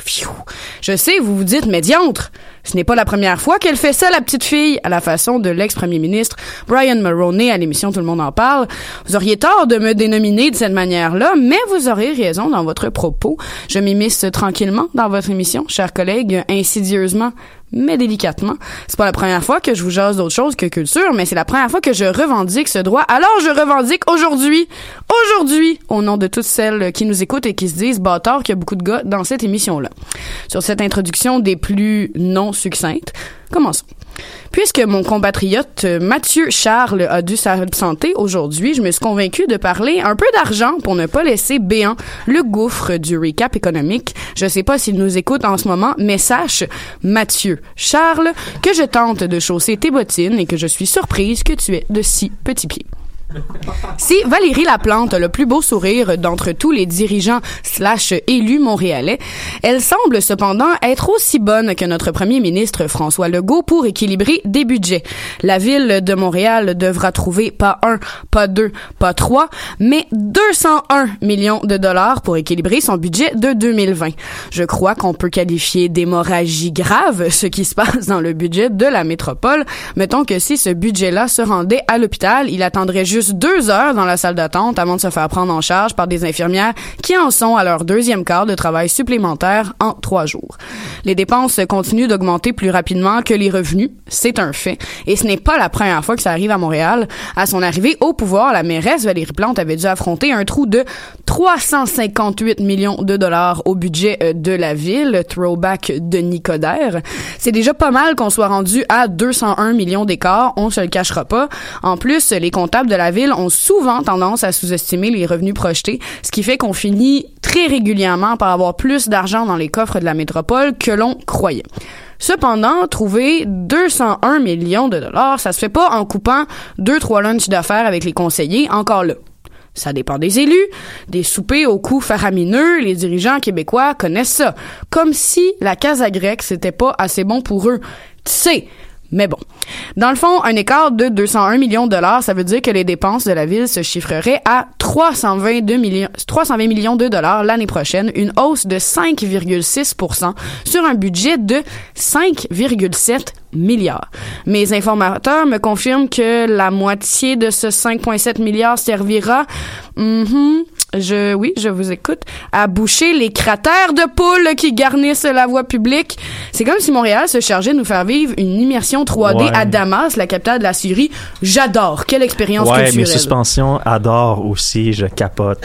Je sais, vous vous dites, diantre, ce n'est pas la première fois qu'elle fait ça, la petite fille, à la façon de l'ex-premier ministre Brian Mulroney à l'émission Tout le monde en parle. Vous auriez tort de me dénominer de cette manière-là, mais vous aurez raison dans votre propos. Je m'immisce tranquillement dans votre émission, chers collègues, insidieusement mais délicatement. C'est pas la première fois que je vous jase d'autre chose que culture, mais c'est la première fois que je revendique ce droit. Alors je revendique aujourd'hui, aujourd'hui, au nom de toutes celles qui nous écoutent et qui se disent bâtard qu'il y a beaucoup de gars dans cette émission-là. Sur cette introduction des plus non succinctes, commençons. Puisque mon compatriote euh, Mathieu Charles a dû s'absenter aujourd'hui, je me suis convaincu de parler un peu d'argent pour ne pas laisser béant le gouffre du recap économique. Je sais pas s'il nous écoute en ce moment, mais sache, Mathieu Charles, que je tente de chausser tes bottines et que je suis surprise que tu aies de si petits pieds. Si Valérie Laplante a le plus beau sourire d'entre tous les dirigeants slash élus montréalais, elle semble cependant être aussi bonne que notre premier ministre François Legault pour équilibrer des budgets. La ville de Montréal devra trouver pas un, pas deux, pas trois, mais 201 millions de dollars pour équilibrer son budget de 2020. Je crois qu'on peut qualifier d'hémorragie grave ce qui se passe dans le budget de la métropole. Mettons que si ce budget-là se rendait à l'hôpital, il attendrait juste deux heures dans la salle d'attente avant de se faire prendre en charge par des infirmières qui en sont à leur deuxième quart de travail supplémentaire en trois jours. Les dépenses continuent d'augmenter plus rapidement que les revenus, c'est un fait, et ce n'est pas la première fois que ça arrive à Montréal. À son arrivée au pouvoir, la mairesse Valérie Plante avait dû affronter un trou de 358 millions de dollars au budget euh, de la ville, throwback de Nicodère. C'est déjà pas mal qu'on soit rendu à 201 millions d'écarts, on se le cachera pas. En plus, les comptables de la ville ont souvent tendance à sous-estimer les revenus projetés, ce qui fait qu'on finit très régulièrement par avoir plus d'argent dans les coffres de la métropole que l'on croyait. Cependant, trouver 201 millions de dollars, ça se fait pas en coupant deux trois lunchs d'affaires avec les conseillers, encore là. Ça dépend des élus, des soupers au coût faramineux, les dirigeants québécois connaissent ça. Comme si la casa grecque c'était pas assez bon pour eux. Tu sais, mais bon. Dans le fond, un écart de 201 millions de dollars, ça veut dire que les dépenses de la ville se chiffreraient à 322 millions, 320 millions de dollars l'année prochaine, une hausse de 5,6% sur un budget de 5,7 milliards. Mes informateurs me confirment que la moitié de ce 5,7 milliards servira, mhm, je, oui, je vous écoute, à boucher les cratères de poules qui garnissent la voie publique. C'est comme si Montréal se chargeait de nous faire vivre une immersion 3D Ouais. à Damas, la capitale de la Syrie. J'adore. Quelle expérience Ouais, mes culturelle. suspensions adorent aussi, je capote.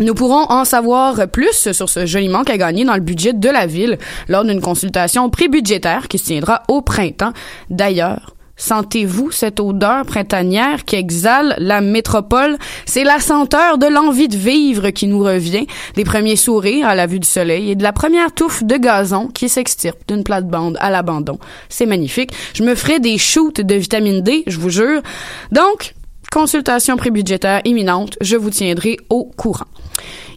Nous pourrons en savoir plus sur ce joli manque à gagner dans le budget de la ville lors d'une consultation pré-budgétaire qui se tiendra au printemps. D'ailleurs, Sentez-vous cette odeur printanière qui exhale la métropole? C'est la senteur de l'envie de vivre qui nous revient, des premiers sourires à la vue du soleil et de la première touffe de gazon qui s'extirpe d'une plate-bande à l'abandon. C'est magnifique. Je me ferai des shoots de vitamine D, je vous jure. Donc, consultation prébudgétaire imminente, je vous tiendrai au courant.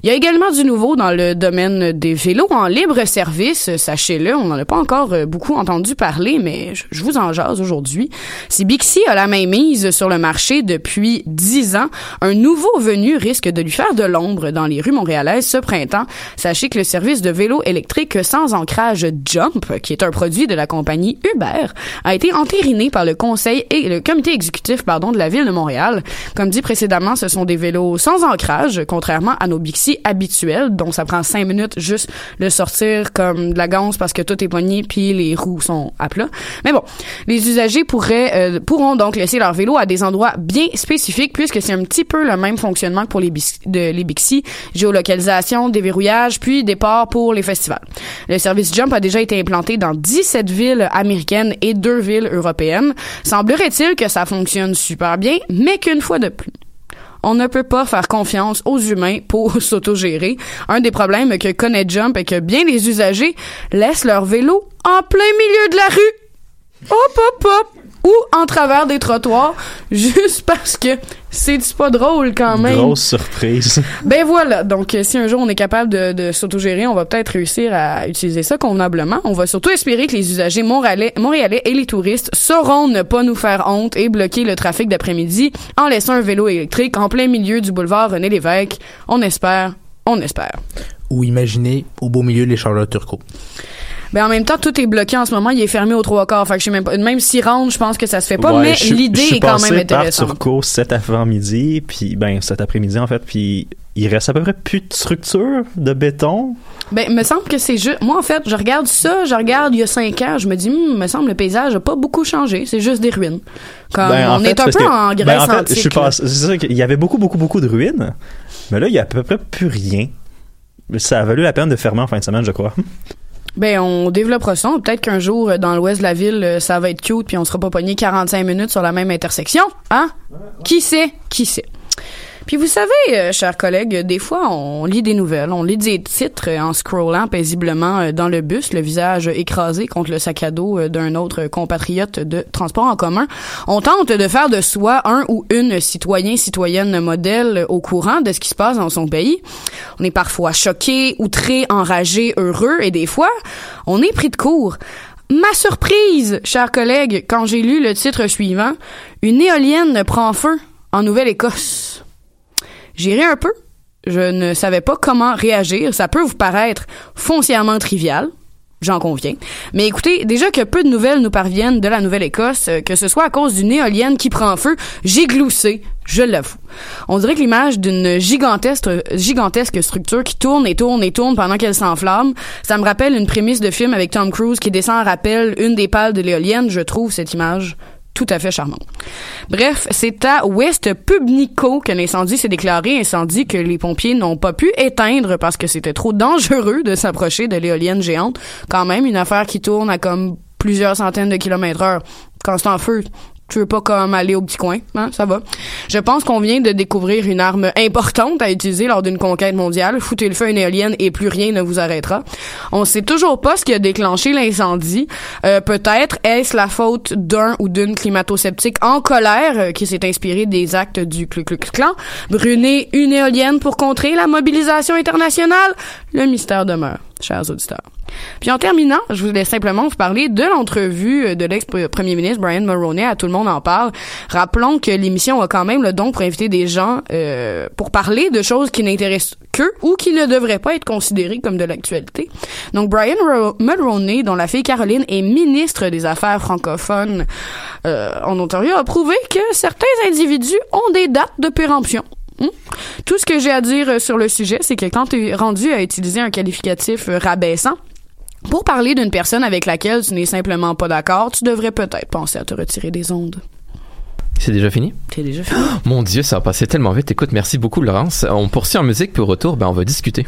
Il y a également du nouveau dans le domaine des vélos en libre service. Sachez-le, on n'en a pas encore euh, beaucoup entendu parler, mais je, vous en jase aujourd'hui. Si Bixi a la main mise sur le marché depuis 10 ans, un nouveau venu risque de lui faire de l'ombre dans les rues montréalaises ce printemps. Sachez que le service de vélo électrique sans ancrage Jump, qui est un produit de la compagnie Uber, a été entériné par le conseil et le comité exécutif pardon de la ville de Montréal. Comme dit précédemment, ce sont des vélos sans ancrage, contrairement à nos Bixi Bixi habituel, donc ça prend cinq minutes juste le sortir comme de la ganse parce que tout est pogné puis les roues sont à plat. Mais bon, les usagers pourraient euh, pourront donc laisser leur vélo à des endroits bien spécifiques puisque c'est un petit peu le même fonctionnement que pour les, de, les Bixi, géolocalisation, déverrouillage, puis départ pour les festivals. Le service Jump a déjà été implanté dans 17 villes américaines et deux villes européennes. Semblerait-il que ça fonctionne super bien, mais qu'une fois de plus, on ne peut pas faire confiance aux humains pour <laughs> s'autogérer. Un des problèmes que connaît Jump est que bien les usagers laissent leur vélo en plein milieu de la rue. Hop, hop, hop. Ou en travers des trottoirs, <laughs> juste parce que c'est pas drôle quand même. Grosse surprise. <laughs> Ben voilà, donc euh, si un jour on est capable de, de s'autogérer, on va peut-être réussir à utiliser ça convenablement. On va surtout espérer que les usagers montréalais, montréalais et les touristes sauront ne pas nous faire honte et bloquer le trafic d'après-midi en laissant un vélo électrique en plein milieu du boulevard René Lévesque. On espère, on espère. Ou imaginez au beau milieu les Charlotte Turcot. Ben en même temps, tout est bloqué en ce moment, il est fermé aux trois quarts. Fait que je sais même pas, même s'y rendre, je pense que ça se fait pas, Ouais, mais l'idée est quand même par intéressante. Turcot cet avant-midi, puis ben cet après-midi en fait, puis il reste à peu près plus de structure de béton. Ben, me semble que c'est juste. Moi, en fait, je regarde ça, je regarde il y a cinq ans, je me dis, Hum, me semble le paysage a pas beaucoup changé, c'est juste des ruines. Comme Ben, en on fait, est un peu que- en Grèce ben, en fait, antique. je suis là. passé- c'est ça qu'il y avait beaucoup beaucoup beaucoup de ruines, mais là il y a à peu près plus rien. Ça a valu la peine de fermer en fin de semaine, je crois. Ben, on développera ça. Peut-être qu'un jour, euh, dans l'ouest de la ville, euh, ça va être cute, puis on sera pas pogné 45 minutes sur la même intersection. Hein? Qui sait? Qui sait? Puis vous savez, euh, chers collègues, des fois, on lit des nouvelles, on lit des titres euh, en scrollant paisiblement euh, dans le bus, le visage écrasé contre le sac à dos d'un autre compatriote de transport en commun. On tente de faire de soi un ou une citoyen, citoyenne modèle au courant de ce qui se passe dans son pays. On est parfois choqué, outré, enragé, heureux, et des fois, on est pris de court. Ma surprise, chers collègues, quand j'ai lu le titre suivant, une éolienne prend feu en Nouvelle-Écosse. J'ai un peu. Je ne savais pas comment réagir. Ça peut vous paraître foncièrement trivial. J'en conviens. Mais écoutez, déjà que peu de nouvelles nous parviennent de la Nouvelle-Écosse, euh, que ce soit à cause d'une éolienne qui prend feu, j'ai gloussé, je l'avoue. On dirait que l'image d'une gigantesque, gigantesque structure qui tourne et tourne et tourne pendant qu'elle s'enflamme, ça me rappelle une prémisse de film avec Tom Cruise qui descend en rappel une des pales de l'éolienne. Je trouve cette image tout à fait charmante. Bref, c'est à West Pubnico que l'incendie s'est déclaré, incendie que les pompiers n'ont pas pu éteindre parce que c'était trop dangereux de s'approcher de l'éolienne géante. Quand même, une affaire qui tourne à comme plusieurs centaines de kilomètres heure. Quand feu, tu veux pas comme aller au petit coin, hein, ça va. Je pense qu'on vient de découvrir une arme importante à utiliser lors d'une conquête mondiale. Foutez le feu à une éolienne et plus rien ne vous arrêtera. On sait toujours pas ce qui a déclenché l'incendie. Euh, Peut-être est-ce la faute d'un ou d'une climato-sceptique en colère euh, qui s'est inspiré des actes du Ku Klux Klan. Brûler une éolienne pour contrer la mobilisation internationale? Le mystère demeure, chers auditeurs. Puis en terminant, je voulais simplement vous parler de l'entrevue de l'ex-premier ministre Brian Mulroney à Tout le monde en parle. Rappelons que l'émission a quand même le don pour inviter des gens euh, pour parler de choses qui n'intéressent qu'eux ou qui ne devraient pas être considérées comme de l'actualité. Donc Brian Ro- Mulroney, dont la fille Caroline est ministre des Affaires francophones euh, en Ontario, a prouvé que certains individus ont des dates de péremption. Hmm? Tout ce que j'ai à dire euh, sur le sujet, c'est que quand tu es rendu à utiliser un qualificatif euh, rabaissant, pour parler d'une personne avec laquelle tu n'es simplement pas d'accord, tu devrais peut-être penser à te retirer des ondes. C'est déjà fini? C'est déjà fini. <gasps> Mon Dieu, ça a passé tellement vite. Écoute, merci beaucoup, Laurence. On poursuit en musique, puis au retour, ben, on va discuter.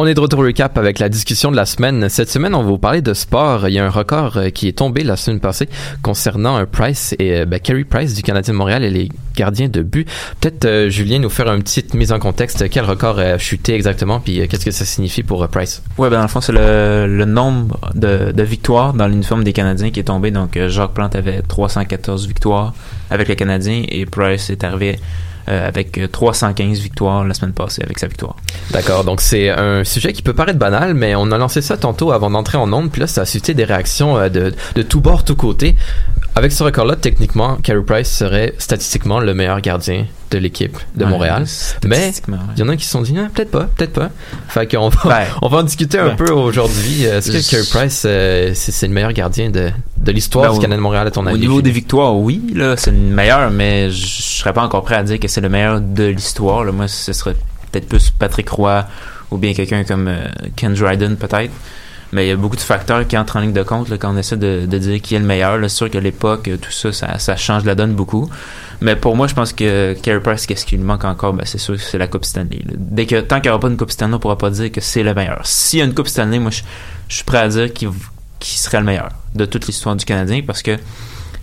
On est de retour au recap avec la discussion de la semaine. Cette semaine, on va vous parler de sport. Il y a un record euh, qui est tombé la semaine passée concernant un Price et euh, ben, Carey Price du Canadien de Montréal et les gardiens de but. Peut-être euh, Julien nous faire une petite mise en contexte. Quel record a chuté exactement? Puis qu'est-ce que ça signifie pour euh, Price? Ouais, ben dans le fond, c'est le, le nombre de, de victoires dans l'uniforme des Canadiens qui est tombé. Donc, Jacques Plante avait 314 victoires avec les Canadiens et Price est arrivé avec euh, 315 victoires la semaine passée avec sa victoire. D'accord, donc c'est un sujet qui peut paraître banal, mais on a lancé ça tantôt avant d'entrer en ondes, puis là ça a suscité des réactions euh, de, de tout bord, tout côté. Avec ce record-là, techniquement, Carey Price serait statistiquement le meilleur gardien de l'équipe de Ouais, Montréal. Mais ouais. il y en a qui se sont dit, Ah, peut-être pas, peut-être pas. Fait qu'on va, on va en discuter un peu aujourd'hui. Est-ce que Carey Price, euh, c'est le meilleur gardien de, de l'histoire Ben, du au- Canadien de Montréal à ton Au avis? niveau des victoires, oui, là, c'est le meilleur, mais je serais pas encore prêt à dire que c'est le meilleur de l'histoire. là. Moi, ce serait peut-être plus Patrick Roy ou bien quelqu'un comme euh, Ken Dryden, peut-être. Mais il y a beaucoup de facteurs qui entrent en ligne de compte là, quand on essaie de, de dire qui est le meilleur. C'est sûr que l'époque, euh, tout ça, ça, ça change la donne beaucoup. Mais pour moi, je pense que Carey Price, qu'est-ce qui lui manque encore? Ben, c'est sûr que c'est la Coupe Stanley. là. Dès que, tant qu'il n'y aura pas une Coupe Stanley, on pourra pas dire que c'est le meilleur. S'il y a une Coupe Stanley, moi, je, je suis prêt à dire qu'il qu'il serait le meilleur de toute l'histoire du Canadien parce que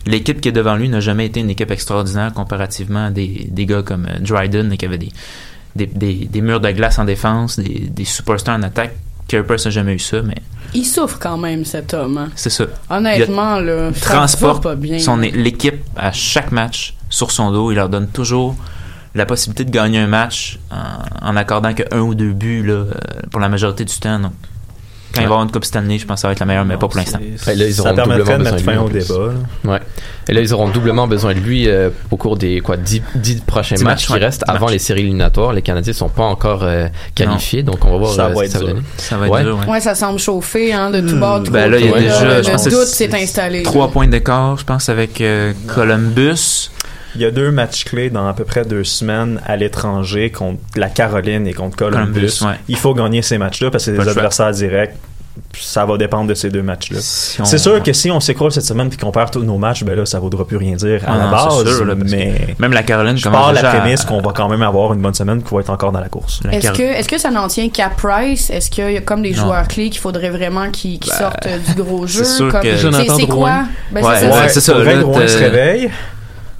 l'équipe qui est devant lui n'a jamais été une équipe extraordinaire comparativement à des, des gars comme euh, Dryden qui avait des, des, des, des murs de glace en défense, des, des superstars en attaque. Price n'a jamais eu ça, mais Il souffre quand même, cet homme. hein. c'est ça. Honnêtement, Il va transporte pas bien. son l'équipe à chaque match sur son dos. Il leur donne toujours la possibilité de gagner un match en, en accordant que un ou deux buts là, euh, pour la majorité du temps. Donc, quand il va y avoir une Coupe Stanley, je pense que ça va être la meilleure, mais pas pour l'instant. Et là, ils auront doublement besoin de lui, en plus. Ouais. Et là, ils auront doublement besoin de lui euh, au cours des quoi 10, 10 prochains Dix matchs qui ouais, restent avant matchs. les séries éliminatoires. Les Canadiens sont pas encore euh, qualifiés, donc on va voir Ça euh, va ce être que ça va donner. Ça va être dur, ouais. Ouais, ça semble chauffer hein, de tout bord, de tout Ben là, il y a déjà, le je pense que doute c'est- s'est installé. Trois points d'écart, je pense, avec euh, Columbus. Il y a deux matchs clés dans à peu près deux semaines à l'étranger contre la Caroline et contre Columbus. Columbus, ouais. Il faut gagner ces matchs-là parce que c'est des adversaires directs. Ça va dépendre de ces deux matchs-là. on- C'est sûr que si on s'écroule cette semaine puis qu'on perd tous nos matchs, ben là, ça vaudra plus rien dire à Ah la non, base. c'est sûr, là, mais même la Caroline je pars la déjà à- prémisse qu'on va quand même avoir une bonne semaine qu'on va être encore dans la course. Est-ce que, est-ce que ça n'en tient qu'à Price? Est-ce qu'il y a comme des Non. joueurs clés qu'il faudrait vraiment qu'ils qu'ils Ben, sortent du gros jeu? c'est sûr comme- que- c'est- Jonathan C'est quoi? Drouin. Ben, Ouais, c'est ça. c'est ça, là, se réveille.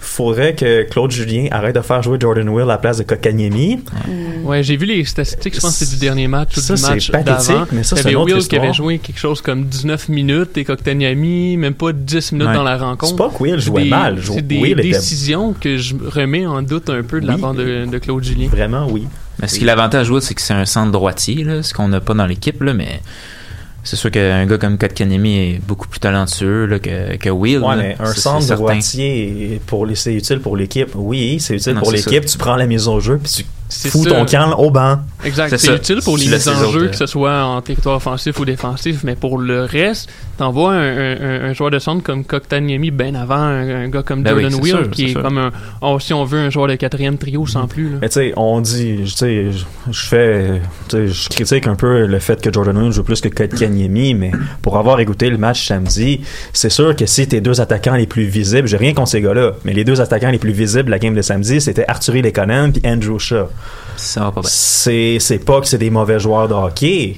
Faudrait que Claude Julien arrête de faire jouer Jordan Will à la place de Kokanyemi. Ouais, j'ai vu les statistiques, je pense que c'est du dernier match ou Ça, du c'est match pathétique, d'avant. mais ça, Il y c'est Will qui avait joué quelque chose comme 19 minutes et Koktaniami, même pas 10 minutes Ouais. dans la rencontre. C'est pas que Will jouait des- mal, jou- C'est des Will était- décisions que je remets en doute un peu de la Oui. part de, de Claude Julien. Vraiment, oui. Mais ce qui l'avantage c'est que c'est un centre droitier, là, ce qu'on n'a pas dans l'équipe, là, mais c'est sûr qu'un gars comme Kotkanemi est beaucoup plus talentueux là, que, que Will. Ouais, là. mais un centre droitier, pour les, c'est utile pour l'équipe. Oui, c'est utile Non, pour l'équipe. Tu prends la mise au jeu, puis tu fous ça. ton camp au banc. Exact. C'est utile pour les mises en jeu, que ce soit en territoire offensif ou défensif, mais pour le reste, t'envoies un, un, un- un joueur de centre comme Koktaniemi ben avant un, un gars comme Ben oui, Jordan sûr, qui est sûr. comme un, oh, si on veut, un joueur de quatrième trio sans plus. Là. Mais tu sais, on dit, tu sais, je- fais, tu sais, je critique un peu le fait que Jordan Will joue plus que Kotkaniemi, mais pour avoir écouté le match samedi, c'est sûr que si tes deux attaquants les plus visibles, j'ai rien contre ces gars-là, mais les deux attaquants les plus visibles la game de samedi, c'était Arturi Lekonen puis Andrew Shaw. C'est pas que c'est des mauvais joueurs de hockey,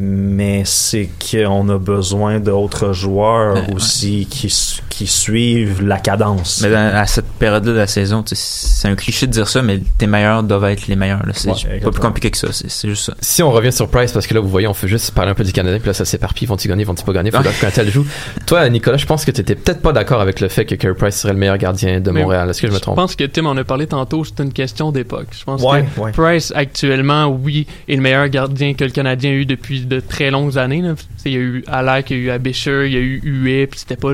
mais c'est qu'on a besoin d'autres joueurs Ben, aussi qui, qui suivent la cadence. Mais dans- à cette période-là de la saison, tu sais, c'est un cliché de dire ça, mais tes meilleurs doivent être les meilleurs. C'est Ouais, pas plus compliqué que ça. C'est juste ça. Si on revient sur Price, parce que là, vous voyez, on fait juste parler un peu du Canadien, puis là, ça s'éparpille. Vont-ils gagner, vont-ils pas gagner? Faut Ouais. quand elle joue. Toi, Nicolas, je pense que t'étais peut-être pas d'accord avec le fait que Carey Price serait le meilleur gardien de Mais Montréal. Est-ce que je me trompe? pense que Tim en a parlé tantôt, c'est une question d'époque. Je pense Ouais, que ouais. Price, actuellement, oui, est le meilleur gardien que le Canadien a eu depuis de très longues années. là. Il y a eu Alak, il y a eu Abisher, il y a eu Huet, puis c'était pas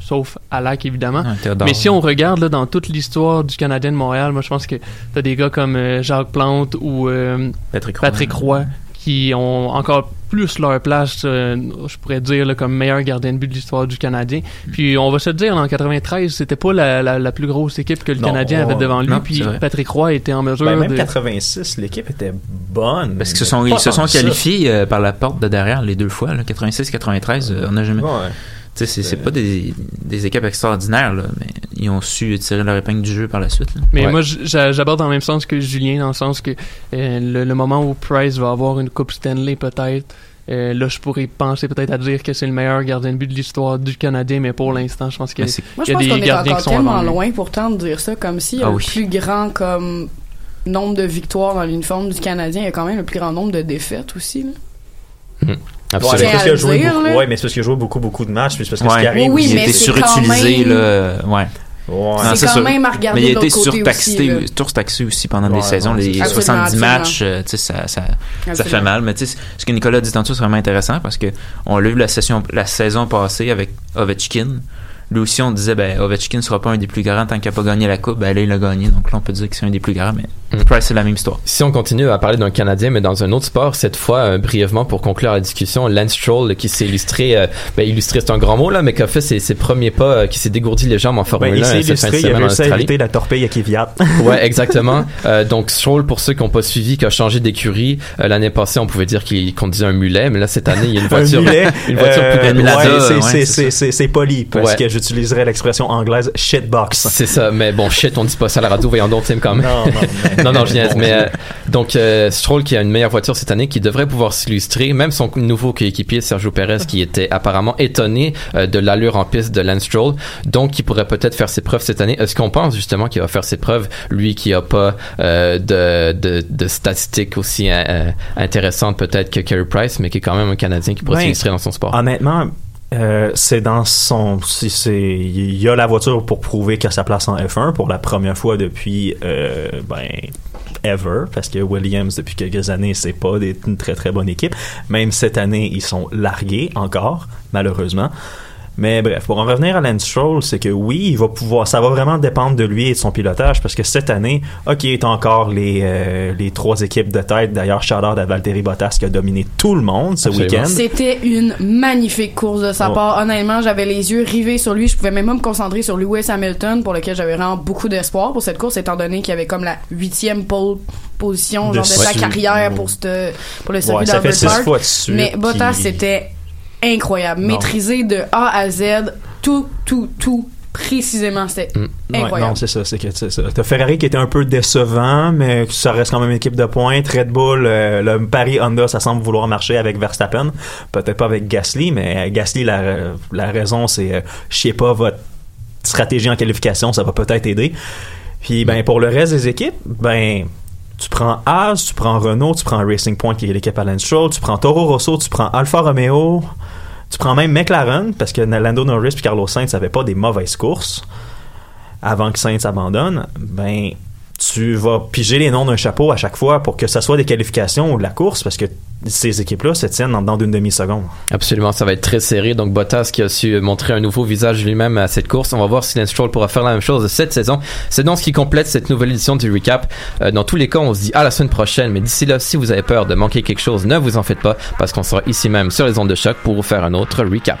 sauf Alak évidemment. Mais si on regarde là, dans toute l'histoire du Canadien de Montréal, moi je pense que t'as des gars comme euh, Jacques Plante ou euh, Patrick Roy. Patrick Roy qui ont encore plus leur place, euh, je pourrais dire, là, comme meilleur gardien de but de l'histoire du Canadien. Puis on va se dire, en 93, c'était pas la, la, la plus grosse équipe que le Non, Canadien avait devant lui. non, puis. Patrick Roy était en mesure Ben, même de... 86, l'équipe était bonne. Parce qu'ils se sont, ils se sont qualifiés euh, par la porte de derrière les deux fois, là, 86-93. euh, on n'a jamais. Ouais. Tu sais, c'est- c'est pas des, des équipes extraordinaires, là, mais ils ont su tirer leur épingle du jeu par la suite. là. Mais Ouais. moi, j'aborde dans le même sens que Julien, dans le sens que euh, le, le moment où Price va avoir une Coupe Stanley, peut-être, euh, là, je pourrais penser peut-être à dire que c'est le meilleur gardien de but de l'histoire du Canadien, mais pour l'instant, je pense qu'il y y a pense des qu'on est gardiens encore qui sont tellement loin pourtant de dire ça, comme si Ah le oui. plus grand comme nombre de victoires dans l'uniforme du Canadien, il y a quand même le plus grand nombre de défaites aussi. là. Ouais, Absolument. mais c'est parce qu'il a joué dire, beaucoup, ouais, mais c'est parce qu'il a joué beaucoup, beaucoup de matchs, puis c'est parce que ce Ouais. qui arrive. Oui, il mais était surutilisé, même- là. Ouais. Ouais. C'est quand sûr. même à regarder Mais il a été surtaxé, aussi, surtaxé aussi pendant Ouais, des saisons. non, Les c'est- Absolument, 70 absolument. matchs, euh, tu sais, ça, ça, ça fait mal. Mais tu sais, ce que Nicolas dit tantôt, c'est vraiment intéressant parce que on l'a vu la, session, la saison passée avec Ovechkin. Lui aussi, on disait, ben, Ovechkin sera pas un des plus grands tant qu'il n'a pas gagné la Coupe. Ben, là, il a gagné. Donc là, on peut dire que c'est un des plus grands. Mais Mm. Price, c'est la même histoire. Si on continue à parler d'un Canadien, mais dans un autre sport, cette fois, euh, brièvement, pour conclure la discussion, Lance Stroll, qui s'est illustré, euh, ben, illustré, c'est un grand mot, là, mais qui a fait ses, ses premiers pas, euh, qui s'est dégourdi les jambes en Formule Ben, 1 il s'est cette fin de illustré, il a réussi à éviter la torpille à Kvyat. Ouais, <laughs> exactement. Euh, donc Stroll, pour ceux qui n'ont pas suivi, qui a changé d'écurie, euh, l'année passée, on pouvait dire qu'il conduisait un mulet, mais là cette année, il y a une voiture, un mulet, <laughs> une voiture euh, plus grande. ouais, c'est- ouais, c'est- c'est c'est c'est- c'est poli parce Ouais. que j'utiliserais l'expression anglaise shitbox. C'est ça, mais bon, shit, on dit pas ça à la radio, voyons donc, Tim, quand même. Non, non, mais- <laughs> non, non, je Bon mais euh, donc euh, Stroll qui a une meilleure voiture cette année, qui devrait pouvoir s'illustrer, même son nouveau coéquipier Sergio Perez, qui était apparemment étonné euh, de l'allure en piste de Lance Stroll, donc qui pourrait peut-être faire ses preuves cette année. Est-ce qu'on pense justement qu'il va faire ses preuves, lui qui a pas de, de, de statistiques aussi intéressantes peut-être que Carey Price, mais qui est quand même un Canadien qui pourrait Ben, s'illustrer dans son sport? Honnêtement, euh, c'est dans son. c'est- Il y a la voiture pour prouver qu'il a sa place en F1 pour la première fois depuis. euh, ben. Ever, parce que Williams, depuis quelques années, c'est pas une très très bonne équipe. Même cette année, ils sont largués encore, malheureusement. Mais bref, pour en revenir à Lance Stroll, c'est que oui, il va pouvoir, ça va vraiment dépendre de lui et de son pilotage, parce que cette année, ok, il est encore les, euh, les trois équipes de tête. D'ailleurs, out à Valtteri Bottas qui a dominé tout le monde ce Absolument. week-end. C'était une magnifique course de sa Ouais. part. Honnêtement, j'avais les yeux rivés sur lui. Je pouvais même pas me concentrer sur Lewis Hamilton, pour lequel j'avais vraiment beaucoup d'espoir pour cette course, étant donné qu'il avait comme la huitième pole position genre de sa carrière pour, cette, pour le circuit Ouais, ça fait d'Albert six Park. fois de suite Mais Bottas, c'était incroyable. Non. Maîtrisé de A à Z, tout, tout, tout, précisément. C'était Ouais, incroyable. non, c'est ça, c'est que c'est ça. T'as Ferrari qui était un peu décevant, mais ça reste quand même une équipe de pointe. Red Bull, euh, le Paris Honda, ça semble vouloir marcher avec Verstappen. Peut-être pas avec Gasly, mais Gasly, la, la raison, c'est, euh, je sais pas, votre stratégie en qualification, ça va peut-être aider. Puis ben pour le reste des équipes, ben tu prends Haas, tu prends Renault, tu prends Racing Point qui est l'équipe Alan Stroll, tu prends Toro Rosso, tu prends Alfa Romeo, tu prends même McLaren parce que Lando Norris et Carlos Sainz n'avaient pas des mauvaises courses avant que Sainz abandonne. Ben tu vas piger les noms d'un chapeau à chaque fois pour que ça soit des qualifications ou de la course parce que ces équipes-là se tiennent en dedans d'une demi-seconde. Absolument, ça va être très serré. Donc Bottas qui a su montrer un nouveau visage lui-même à cette course. On va voir si Lance pourra faire la même chose cette saison. C'est donc ce qui complète cette nouvelle édition du recap. Euh, dans tous les cas, on se dit à la semaine prochaine. Mais d'ici là, si vous avez peur de manquer quelque chose, ne vous en faites pas parce qu'on sera ici même sur les ondes de choc pour vous faire un autre recap.